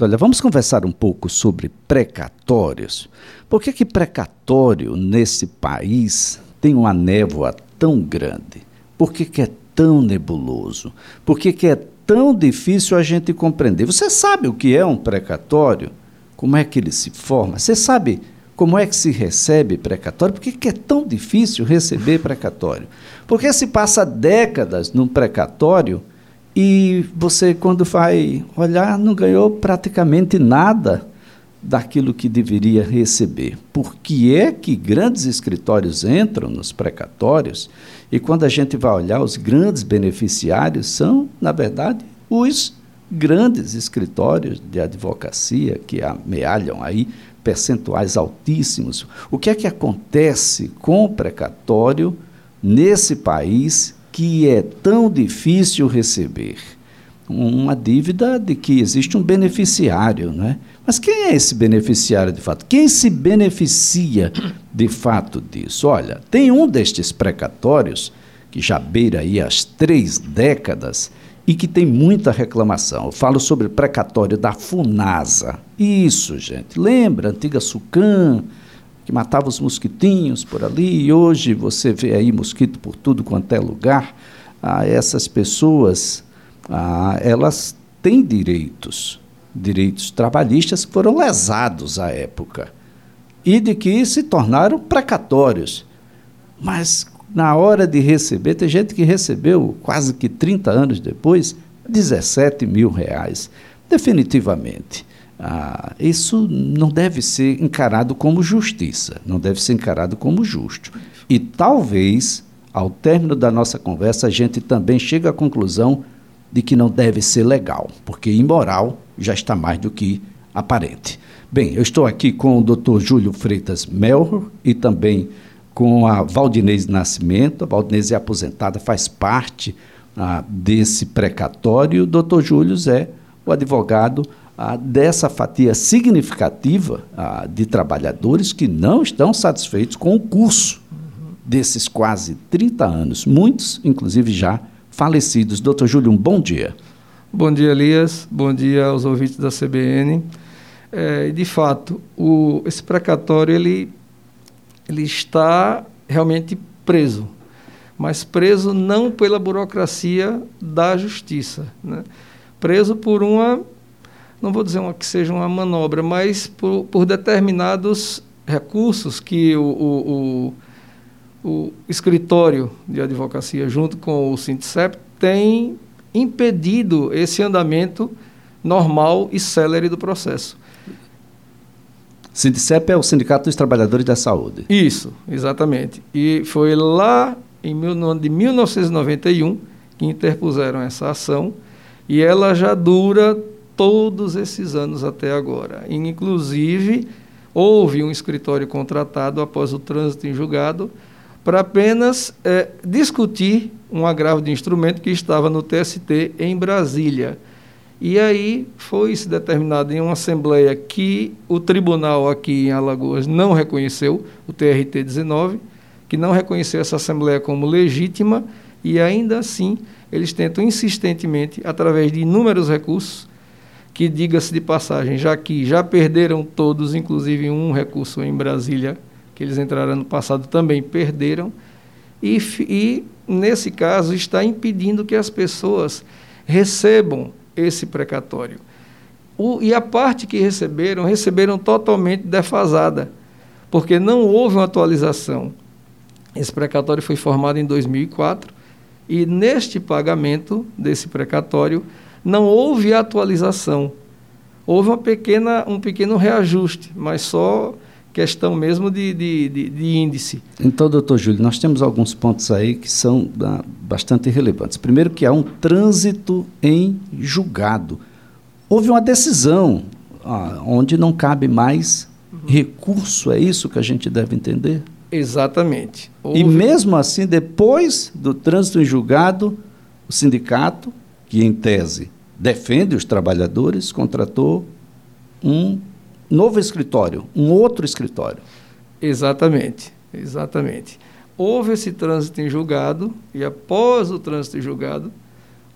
Olha, vamos conversar um pouco sobre precatórios. Por que, que precatório nesse país tem uma névoa tão grande? Por que, que é tão nebuloso? Por que, que é tão difícil a gente compreender? Você sabe o que é um precatório? Como é que ele se forma? Você sabe como é que se recebe precatório? Por que, que é tão difícil receber precatório? Porque se passa décadas num precatório e você, quando vai olhar, não ganhou praticamente nada daquilo que deveria receber. Por que é que grandes escritórios entram nos precatórios e quando a gente vai olhar, os grandes beneficiários são, na verdade, os grandes escritórios de advocacia que amealham aí percentuais altíssimos. O que é que acontece com o precatório nesse país que é tão difícil receber? Uma dívida de que existe um beneficiário, né? Mas quem é esse beneficiário de fato? Quem se beneficia de fato disso? Olha, tem um destes precatórios que já beira aí as três décadas e que tem muita reclamação. Eu falo sobre precatório da Funasa. Isso, gente. Lembra, antiga Sucam, que matava os mosquitinhos por ali, e hoje você vê aí mosquito por tudo quanto é lugar. Ah, essas pessoas, ah, elas têm direitos, direitos trabalhistas que foram lesados à época e de que se tornaram precatórios. Mas na hora de receber, tem gente que recebeu quase que 30 anos depois 17 mil reais. Definitivamente. Ah, isso não deve ser encarado como justiça, não deve ser encarado como justo. E talvez, ao término da nossa conversa, a gente também chegue à conclusão de que não deve ser legal, porque imoral já está mais do que aparente. Bem, eu estou aqui com o Dr. Júlio Freitas Melhor e também com a Valdinese Nascimento. A Valdinese é aposentada, faz parte ah, desse precatório. O doutor Júlio é o advogado ah, dessa fatia significativa ah, de trabalhadores que não estão satisfeitos com o curso desses quase 30 anos, muitos, inclusive, já falecidos. Doutor Júlio, um bom dia. Bom dia, Elias. Bom dia aos ouvintes da CBN. É, de fato, o, esse precatório ele, ele está realmente preso, mas preso não pela burocracia da justiça, né? preso por uma não vou dizer uma, que seja uma manobra, mas por, por determinados recursos que o, o, o, o, escritório de advocacia, junto com o Sintcep, tem impedido esse andamento normal e célere do processo. Sintcep é o Sindicato dos Trabalhadores da Saúde. Isso, exatamente. E foi lá em mil, no ano de 1991 que interpuseram essa ação e ela já dura todos esses anos até agora. Inclusive, houve um escritório contratado após o trânsito em julgado para apenas é, discutir um agravo de instrumento que estava no TST em Brasília. E aí foi-se determinado em uma assembleia que o tribunal aqui em Alagoas não reconheceu, o TRT 19, que não reconheceu essa assembleia como legítima, e ainda assim eles tentam insistentemente, através de inúmeros recursos, que diga-se de passagem, já que já perderam todos, inclusive um recurso em Brasília, que eles entraram no passado, também perderam, e, e nesse caso está impedindo que as pessoas recebam esse precatório. O, e a parte que receberam, receberam totalmente defasada, porque não houve uma atualização. Esse precatório foi formado em 2004 e neste pagamento desse precatório não houve atualização. Houve uma pequena, um pequeno reajuste, mas só questão mesmo de, de, de, de índice. Então, doutor Júlio, nós temos alguns pontos aí que são ah, bastante relevantes. Primeiro que há um trânsito em julgado. Houve uma decisão ah, onde não cabe mais uhum. recurso, é isso que a gente deve entender? Exatamente. Houve... E mesmo assim, depois do trânsito em julgado, o sindicato que, em tese, defende os trabalhadores, contratou um novo escritório, um outro escritório. Exatamente, exatamente. Houve esse trânsito em julgado e após o trânsito em julgado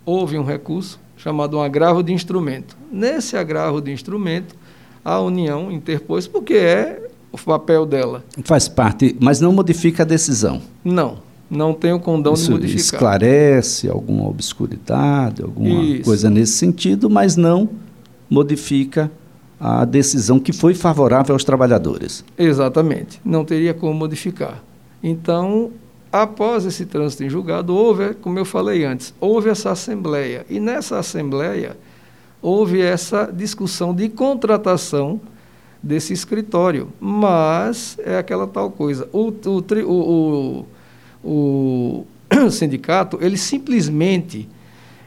houve um recurso chamado um agravo de instrumento. Nesse agravo de instrumento, a União interpôs, porque é o papel dela. Faz parte, mas não modifica a decisão. Não, não tem o condão Isso de modificar. esclarece alguma obscuridade, alguma Isso. coisa nesse sentido, mas não modifica a decisão que foi favorável aos trabalhadores. Exatamente, não teria como modificar. Então, após esse trânsito em julgado, houve, como eu falei antes, houve essa assembleia. E nessa assembleia houve essa discussão de contratação desse escritório. Mas é aquela tal coisa. O, o, o, o, o sindicato, ele simplesmente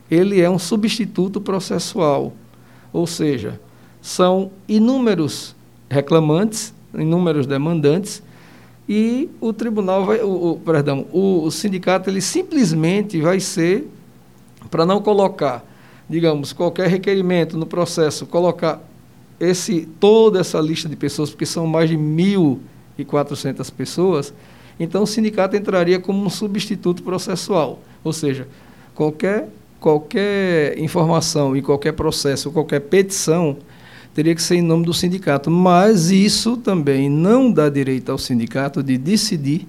ele é um substituto processual. Ou seja, são inúmeros reclamantes, inúmeros demandantes, e o tribunal vai, o, o- perdão, o, o sindicato ele simplesmente vai ser para não colocar, digamos, qualquer requerimento no processo, colocar esse toda essa lista de pessoas, porque são mais de 1.400 pessoas, então o sindicato entraria como um substituto processual, ou seja, qualquer qualquer informação e qualquer processo, qualquer petição teria que ser em nome do sindicato, mas isso também não dá direito ao sindicato de decidir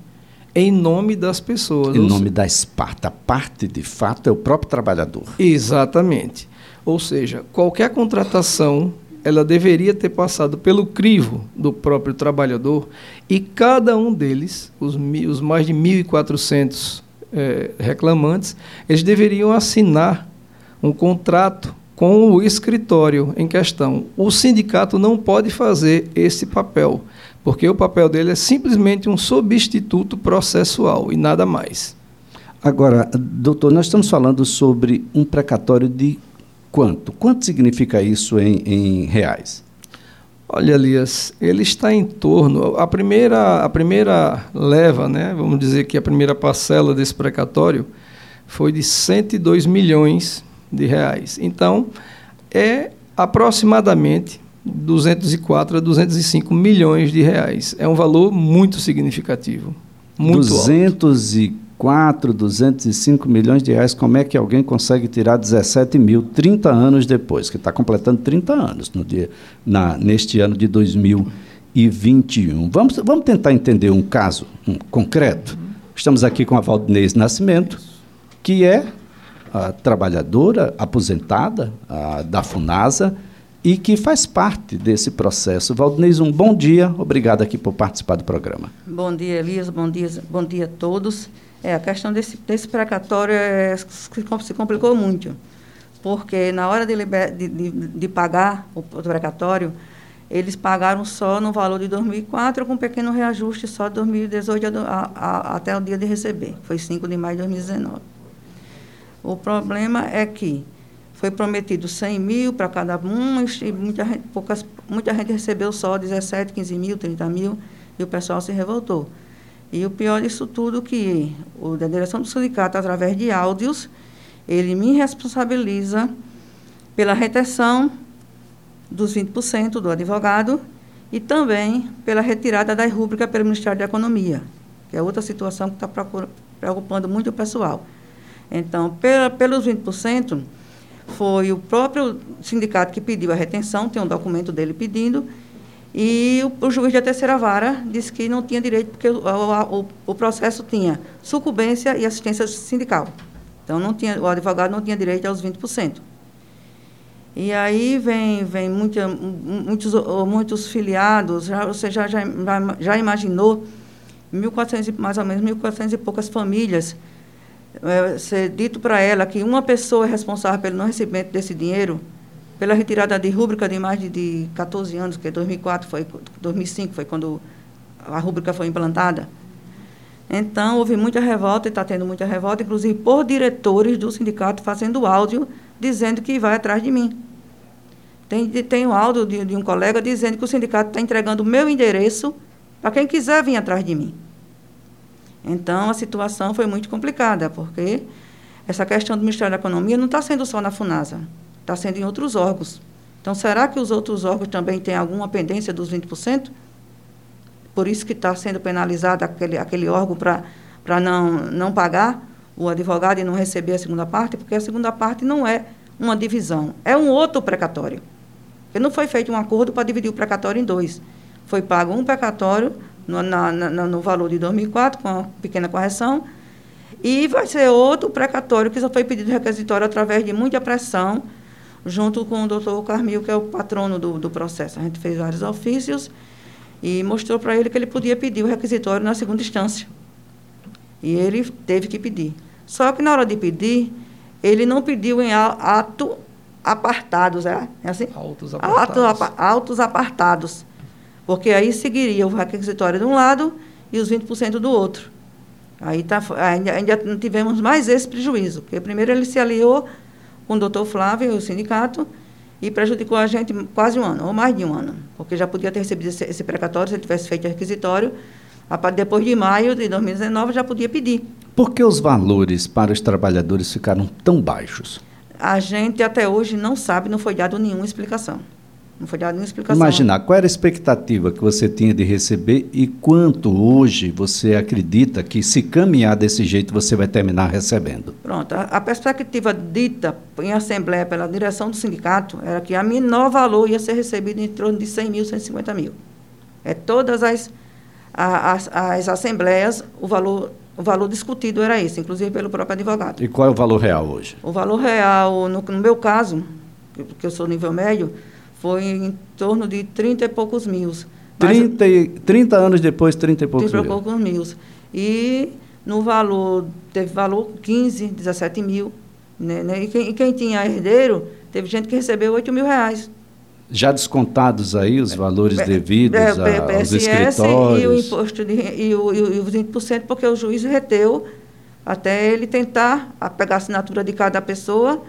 em nome das pessoas. Em nome da Esparta, parte de fato é o próprio trabalhador. Exatamente. Ou seja, qualquer contratação ela deveria ter passado pelo crivo do próprio trabalhador e cada um deles, os, os mais de 1.400 eh, reclamantes, eles deveriam assinar um contrato com o escritório em questão. O sindicato não pode fazer esse papel, porque o papel dele é simplesmente um substituto processual e nada mais. Agora, doutor, nós estamos falando sobre um precatório de quanto? Quanto significa isso em, em reais? Olha, Elias, ele está em torno. A primeira, a primeira leva, né, vamos dizer que a primeira parcela desse precatório foi de 102 milhões de reais. Então, é aproximadamente 204 a 205 milhões de reais. É um valor muito significativo. Muito alto. 204, 205 milhões de reais. Como é que alguém consegue tirar 17 mil 30 anos depois? Que está completando 30 anos no dia, na, neste ano de 2021. Vamos, vamos tentar entender um caso um, concreto. Estamos aqui com a Valdinez Nascimento, que é a trabalhadora aposentada a, da FUNASA e que faz parte desse processo. Valdinez, um bom dia. Obrigado aqui por participar do programa. Bom dia, Elias. Bom dia, bom dia a todos. É, a questão desse, desse precatório é, se, complicou muito, porque na hora de, liber, de, de, de pagar o, precatório, eles pagaram só no valor de 2004, com um pequeno reajuste só de 2018 a, a, até o dia de receber, foi 5 de maio de 2019. O problema é que foi prometido 100 mil para cada um, e muita poucas, muita gente recebeu só 17, 15 mil, 30 mil, e o pessoal se revoltou. E o pior disso tudo que o, a direção do sindicato, através de áudios, ele me responsabiliza pela retenção dos 20% do advogado e também pela retirada da rúbrica pelo Ministério da Economia, que é outra situação que está preocupando muito o pessoal. Então, pela, pelos 20%, foi o próprio sindicato que pediu a retenção, tem um documento dele pedindo, e o, o juiz da terceira vara disse que não tinha direito, porque o, o, o, processo tinha sucumbência e assistência sindical. Então, não tinha, o advogado não tinha direito aos 20%. E aí vem, vem muita, muitos, muitos filiados, já, você já, já, já imaginou, 1.400, mais ou menos 1.400 e poucas famílias, é, ser dito para ela que uma pessoa é responsável pelo não recebimento desse dinheiro, pela retirada de rúbrica de mais de, de 14 anos, que 2004 foi, 2005 foi quando a rúbrica foi implantada. Então, houve muita revolta, e está tendo muita revolta, inclusive por diretores do sindicato fazendo áudio dizendo que vai atrás de mim. Tem, tem um áudio de, de um colega dizendo que o sindicato está entregando o meu endereço para quem quiser vir atrás de mim. Então, a situação foi muito complicada, porque essa questão do Ministério da Economia não está sendo só na FUNASA, está sendo em outros órgãos. Então, será que os outros órgãos também têm alguma pendência dos 20%? Por isso que está sendo penalizado aquele, aquele órgão para não, não pagar o advogado e não receber a segunda parte, porque a segunda parte não é uma divisão, é um outro precatório. Porque não foi feito um acordo para dividir o precatório em dois. Foi pago um precatório no, na, na, no valor de 2004, com uma pequena correção, e vai ser outro precatório que só foi pedido requisitório através de muita pressão, junto com o doutor Carmil, que é o patrono do, do processo. A gente fez vários ofícios e mostrou para ele que ele podia pedir o requisitório na segunda instância. E ele teve que pedir. Só que na hora de pedir, ele não pediu em ato apartados, é, é assim? Autos apartados. Atos, autos apartados. Porque aí seguiria o requisitório de um lado e os 20% do outro. Aí tá, ainda, ainda tivemos mais esse prejuízo, porque primeiro ele se aliou com o doutor Flávio e o sindicato e prejudicou a gente quase um ano, ou mais de um ano, porque já podia ter recebido esse, esse precatório se ele tivesse feito requisitório. Depois de maio de 2019 já podia pedir. Por que os valores para os trabalhadores ficaram tão baixos? A gente até hoje não sabe, não foi dado nenhuma explicação. Não foi dada nenhuma explicação. Imaginar, qual era a expectativa que você tinha de receber e quanto hoje você acredita que, se caminhar desse jeito, você vai terminar recebendo? Pronto. A, a perspectiva dita em assembleia pela direção do sindicato era que a menor valor ia ser recebido em torno de 100 mil, 150 mil. É todas as, as, as assembleias, o valor o valor discutido era esse, inclusive pelo próprio advogado. E qual é o valor real hoje? O valor real, no, no meu caso, porque eu sou nível médio, foi em torno de 30 e poucos mil. 30, 30 anos depois, 30 e poucos 30 mil. 30 e poucos mil. E no valor, teve valor 15, 17 mil. Né, né? E, quem, e, quem, tinha herdeiro, teve gente que recebeu 8 mil reais. Já descontados aí os valores devidos é, a, aos escritórios? E o imposto de, e, o, e os 20%, porque o juiz reteu até ele tentar pegar a assinatura de cada pessoa,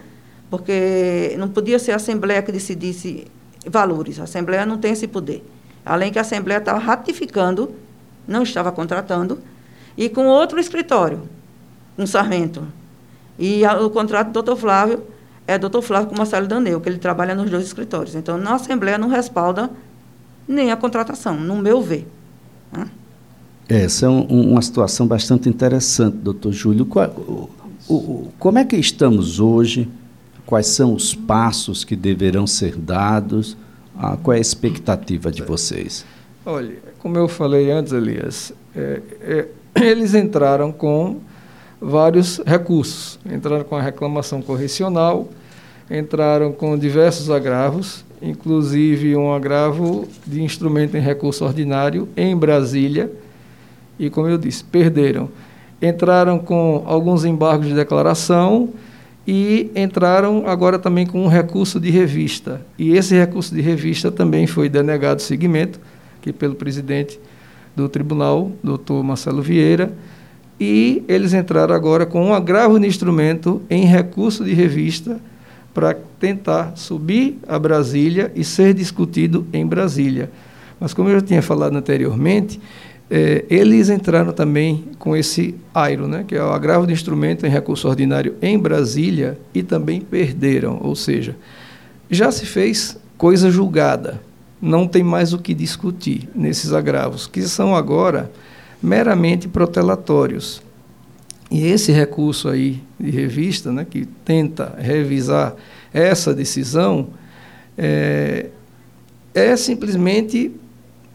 porque não podia ser a Assembleia que decidisse valores. A Assembleia não tem esse poder. Além que a Assembleia estava ratificando, não estava contratando, e com outro escritório, um sarmento. E a, o contrato do doutor Flávio é doutor Flávio com Marcelo Daneu, que ele trabalha nos dois escritórios. Então, na Assembleia não respalda nem a contratação, no meu ver. Né? Essa é um, uma situação bastante interessante, doutor Júlio. Qual, o, o, como é que estamos hoje quais são os passos que deverão ser dados, ah, qual é a expectativa de vocês? Olha, como eu falei antes, Elias, é, é, eles entraram com vários recursos. Entraram com a reclamação correcional, entraram com diversos agravos, inclusive um agravo de instrumento em recurso ordinário em Brasília, e, como eu disse, perderam. Entraram com alguns embargos de declaração, e entraram agora também com um recurso de revista. E esse recurso de revista também foi denegado seguimento, que pelo presidente do tribunal, doutor Marcelo Vieira, e eles entraram agora com um agravo de instrumento em recurso de revista para tentar subir a Brasília e ser discutido em Brasília. Mas como eu já tinha falado anteriormente, é, eles entraram também com esse AIRO, né, que é o agravo de instrumento em recurso ordinário em Brasília, e também perderam, ou seja, já se fez coisa julgada, não tem mais o que discutir nesses agravos, que são agora meramente protelatórios. E esse recurso aí de revista, né, que tenta revisar essa decisão, é, é simplesmente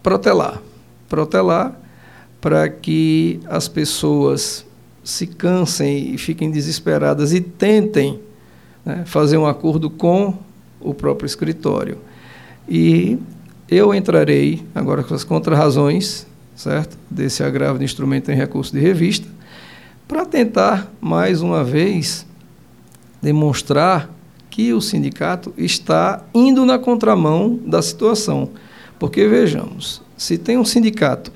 protelar. Protelar para que as pessoas se cansem e fiquem desesperadas e tentem né, fazer um acordo com o próprio escritório. E eu entrarei agora com as contrarrazões, certo? Desse agravo de instrumento em recurso de revista, para tentar mais uma vez demonstrar que o sindicato está indo na contramão da situação. Porque vejamos, se tem um sindicato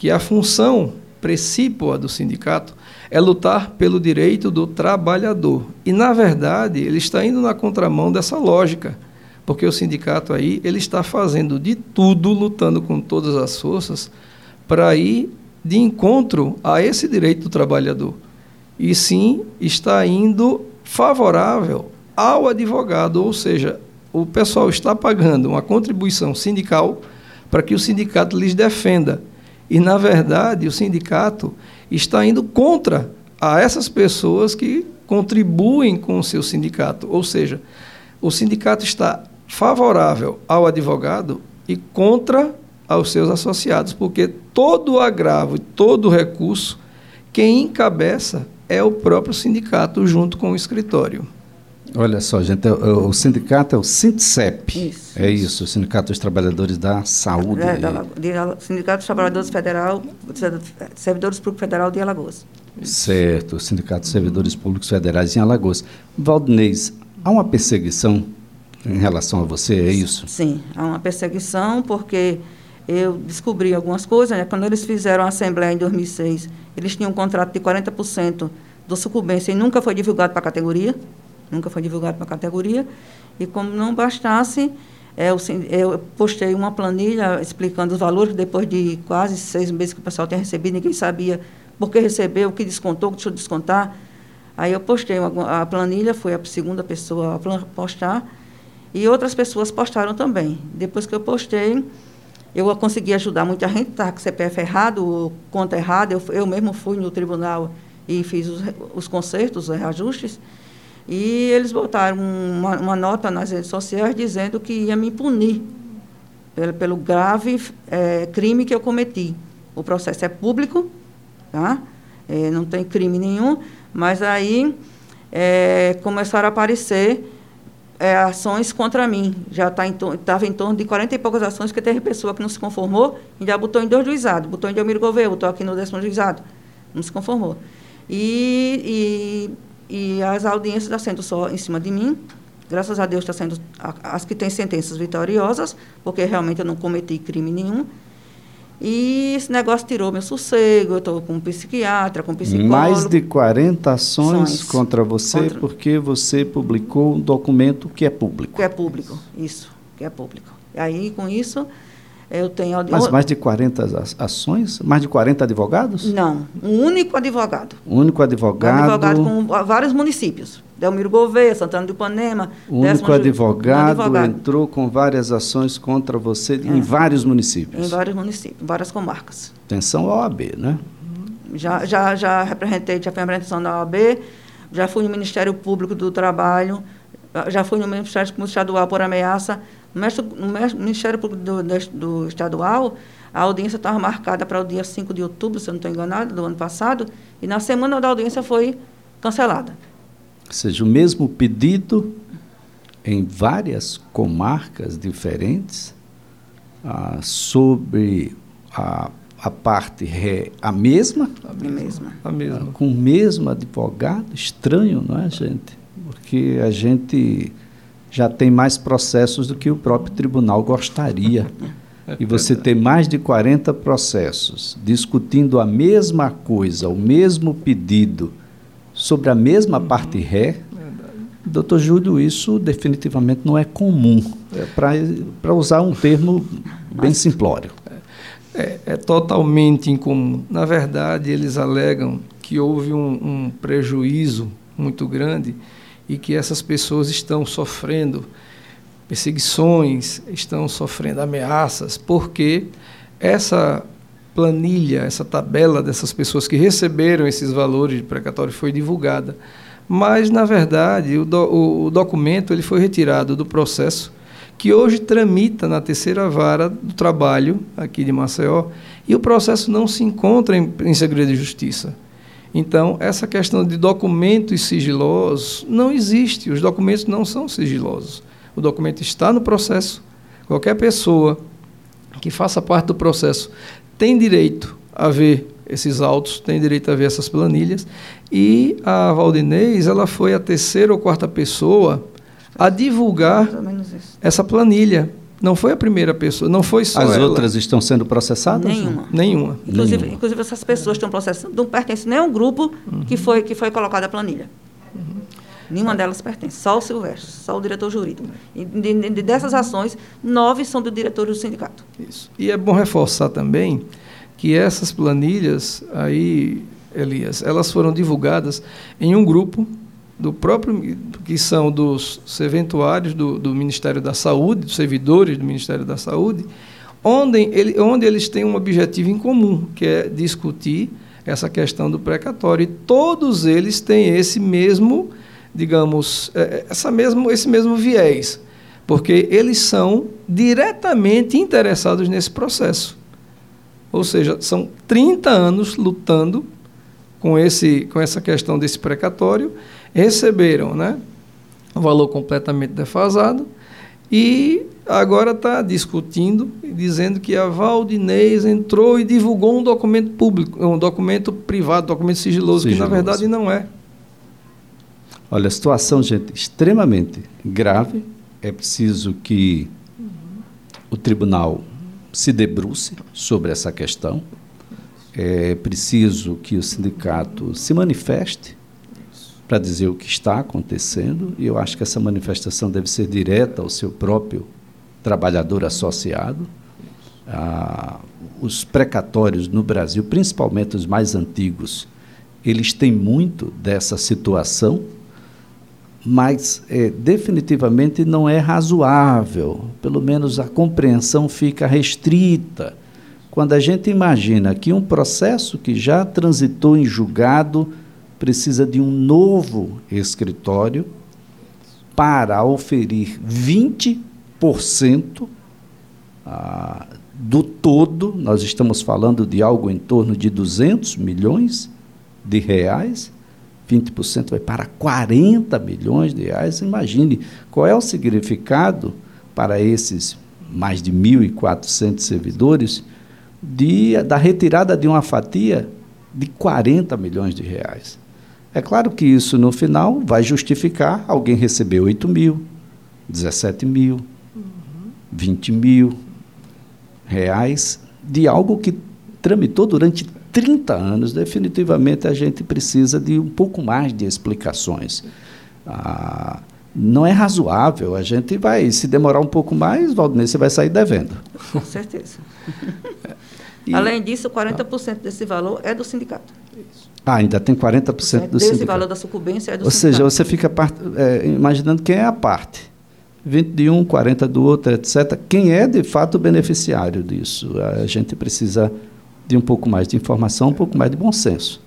que a função precípua do sindicato é lutar pelo direito do trabalhador. E, na verdade, ele está indo na contramão dessa lógica, porque o sindicato aí ele está fazendo de tudo, lutando com todas as forças, para ir de encontro a esse direito do trabalhador. E sim, está indo favorável ao advogado, ou seja, o pessoal está pagando uma contribuição sindical para que o sindicato lhes defenda e, na verdade, o sindicato está indo contra a essas pessoas que contribuem com o seu sindicato. Ou seja, o sindicato está favorável ao advogado e contra aos seus associados, porque todo agravo e todo recurso, quem encabeça é o próprio sindicato junto com o escritório. Olha só, gente, é o, o sindicato é o SINTCEP. Isso, é isso. isso, o Sindicato dos Trabalhadores da Saúde. É, da, de, Sindicato dos Trabalhadores Federal, Servidores Públicos Federal de Alagoas. Certo, o Sindicato dos Servidores Públicos Federais em Alagoas. Valdinez, há uma perseguição em relação a você, é isso? Sim, há uma perseguição porque eu descobri algumas coisas. Né? Quando eles fizeram a Assembleia em 2006, eles tinham um contrato de 40% do sucumbência e nunca foi divulgado para a categoria nunca foi divulgado para a categoria. E como não bastasse, é, eu, eu, postei uma planilha explicando os valores, depois de quase seis meses que o pessoal tinha recebido, ninguém sabia por que recebeu, o que descontou, o que deixou de descontar. Aí eu postei uma, a planilha, foi a segunda pessoa a postar, e outras pessoas postaram também. Depois que eu postei, eu consegui ajudar muita gente, estava com CPF errado, conta errada, eu, eu mesmo fui no tribunal e fiz os, os consertos, os reajustes, e eles botaram uma, uma, nota nas redes sociais dizendo que ia me punir pelo, pelo grave é, crime que eu cometi. O processo é público, tá? É, não tem crime nenhum, mas aí é, começaram a aparecer é, ações contra mim. Já estava tá em, em, torno de 40 e poucas ações, que teve pessoa que não se conformou e já botou em dois juizados. Botou em Delmiro Gouveia, botou aqui no décimo juizado. Não se conformou. E, e e as audiências estão sendo só em cima de mim. Graças a Deus está sendo as que têm sentenças vitoriosas, porque realmente eu não cometi crime nenhum. E esse negócio tirou meu sossego, eu estou com um psiquiatra, com um psicólogo. Mais de 40 ações contra você contra... porque você publicou um documento que é público. Que é público, isso, que é público. E aí, com isso, eu tenho Mas mais de 40 ações? Mais de 40 advogados? Não, um único advogado. Um único advogado. Um advogado com vários municípios. Delmiro Gouveia, Santana do Ipanema. O único advogado, advogado, entrou com várias ações contra você é. em vários municípios. Em vários municípios, várias comarcas. Atenção à OAB, né? Já, já, já representei, já fui apresentação da OAB, já fui no Ministério Público do Trabalho, já fui no Ministério Público Estadual por ameaça, no Ministério Público do, do Estadual, a audiência estava marcada para o dia 5 de outubro, se eu não estou enganado, do ano passado, e na semana da audiência foi cancelada. Ou seja, o mesmo pedido em várias comarcas diferentes ah, sobre a, a parte ré, a mesma? A mesma. A mesma. Ah, com o mesmo advogado? Estranho, não é, gente? Porque a gente já tem mais processos do que o próprio tribunal gostaria. E você ter mais de 40 processos discutindo a mesma coisa, o mesmo pedido, sobre a mesma uhum. parte ré, doutor Júlio, isso definitivamente não é comum. É Para usar um termo bem simplório. É, é, totalmente incomum. Na verdade, eles alegam que houve um, um prejuízo muito grande e que essas pessoas estão sofrendo perseguições, estão sofrendo ameaças, porque essa planilha, essa tabela dessas pessoas que receberam esses valores de precatório foi divulgada. Mas, na verdade, o, do, o, documento ele foi retirado do processo que hoje tramita na terceira vara do trabalho aqui de Maceió e o processo não se encontra em, em segredo de justiça. Então, essa questão de documentos sigilosos não existe. Os documentos não são sigilosos. O documento está no processo. Qualquer pessoa que faça parte do processo tem direito a ver esses autos, tem direito a ver essas planilhas. E a Valdinez, ela foi a terceira ou quarta pessoa a divulgar essa planilha. Não foi a primeira pessoa, não foi só As ela. outras estão sendo processadas? Nenhuma. Nenhuma. Inclusive, Nenhuma. inclusive essas pessoas estão processando, não pertencem nem ao grupo uhum. que, foi, que foi colocada a planilha. Uhum. Nenhuma delas pertence, só o Silvestre, só o diretor jurídico. E de, de, dessas ações, nove são do diretor do sindicato. Isso. E é bom reforçar também que essas planilhas aí, Elias, elas foram divulgadas em um grupo do próprio, que são dos serventuários do, do Ministério da Saúde, dos servidores do Ministério da Saúde, onde, ele, onde eles têm um objetivo em comum, que é discutir essa questão do precatório. E todos eles têm esse mesmo, digamos, é, é, essa mesmo, esse mesmo viés, porque eles são diretamente interessados nesse processo. Ou seja, são 30 anos lutando com, esse, com essa questão desse precatório, receberam né, um valor completamente defasado e agora está discutindo e dizendo que a Valdinez entrou e divulgou um documento público, um documento privado, documento sigiloso, sigiloso. que na verdade não é. Olha, a situação, gente, extremamente grave. É preciso que o tribunal se debruce sobre essa questão. É preciso que o sindicato se manifeste para dizer o que está acontecendo, e eu acho que essa manifestação deve ser direta ao seu próprio trabalhador associado. Ah, os precatórios no Brasil, principalmente os mais antigos, eles têm muito dessa situação, mas é, definitivamente não é razoável, pelo menos a compreensão fica restrita. Quando a gente imagina que um processo que já transitou em julgado precisa de um novo escritório para oferir 20% ah, do todo, nós estamos falando de algo em torno de 200 milhões de reais, 20% vai para 40 milhões de reais. Imagine qual é o significado para esses mais de 1.400 servidores de, da retirada de uma fatia de 40 milhões de reais. É claro que isso, no final, vai justificar alguém receber 8 mil, 17 mil, uhum. 20 mil reais de algo que tramitou durante 30 anos. Definitivamente, a gente precisa de um pouco mais de explicações. Ah, não é razoável. A gente vai, se demorar um pouco mais, Valdinei, você vai sair devendo. Com certeza. e, Além disso, 40% desse valor é do sindicato. Isso. Ah, ainda tem 40% do Desse sindicato. Esse valor da sucumbência é do Ou sindicato. seja, você fica part, é, imaginando quem é a parte. 20 de um, 40 do outro, etc. Quem é, de fato, o beneficiário disso? A gente precisa de um pouco mais de informação, um pouco mais de bom senso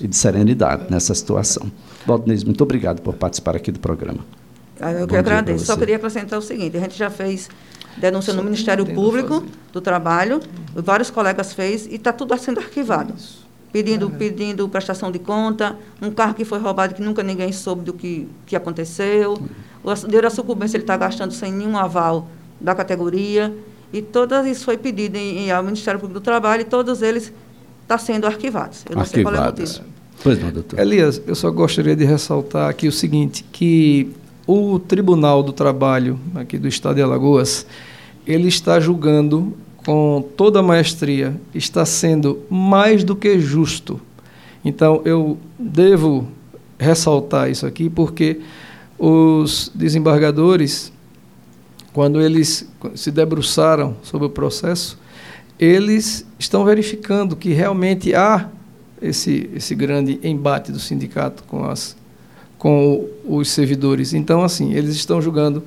e de serenidade nessa situação. Valdinez, muito obrigado por participar aqui do programa. Ah, eu que agradeço. Só queria acrescentar o seguinte, a gente já fez denúncia Só no Ministério Público do Trabalho, vários colegas fez e está tudo sendo arquivado. Isso pedindo, pedindo prestação de conta, um carro que foi roubado que nunca ninguém soube do que, que aconteceu, o dinheiro da sucumbência ele está gastando sem nenhum aval da categoria, e todas isso foi pedido em, em, ao Ministério Público do Trabalho e todos eles estão tá sendo arquivados. Eu não Arquivadas. sei qual é o motivo. Pois não, doutor. Elias, eu só gostaria de ressaltar aqui o seguinte, que o Tribunal do Trabalho aqui do Estado de Alagoas, ele está julgando com toda a maestria, está sendo mais do que justo. Então, eu devo ressaltar isso aqui, porque os desembargadores, quando eles se debruçaram sobre o processo, eles estão verificando que realmente há esse, esse grande embate do sindicato com, as, com os servidores. Então, assim, eles estão julgando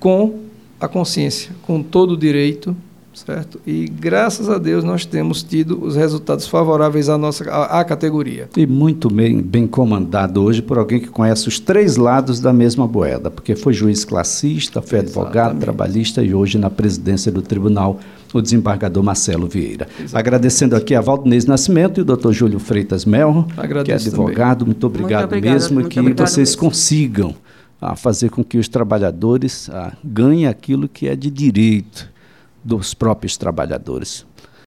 com a consciência, com todo o direito, certo? E graças a Deus nós temos tido os resultados favoráveis à nossa à, à, categoria. E muito bem, bem comandado hoje por alguém que conhece os três lados da mesma moeda, porque foi juiz classista, foi advogado Exatamente. trabalhista e hoje na presidência do tribunal o desembargador Marcelo Vieira. Exatamente. Agradecendo aqui a Valdinês Nascimento e o doutor Júlio Freitas Melro, que é advogado. Também. Muito obrigado, muito mesmo e que vocês mesmo. consigam a ah, fazer com que os trabalhadores a, ah, ganhem aquilo que é de direito dos próprios trabalhadores.